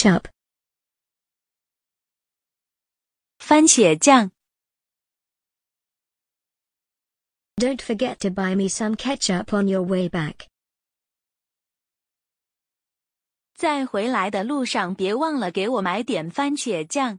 ketchup. 番茄酱。Don't forget to buy me some ketchup on your way back. 在回来的路上，别忘了给我买点番茄酱。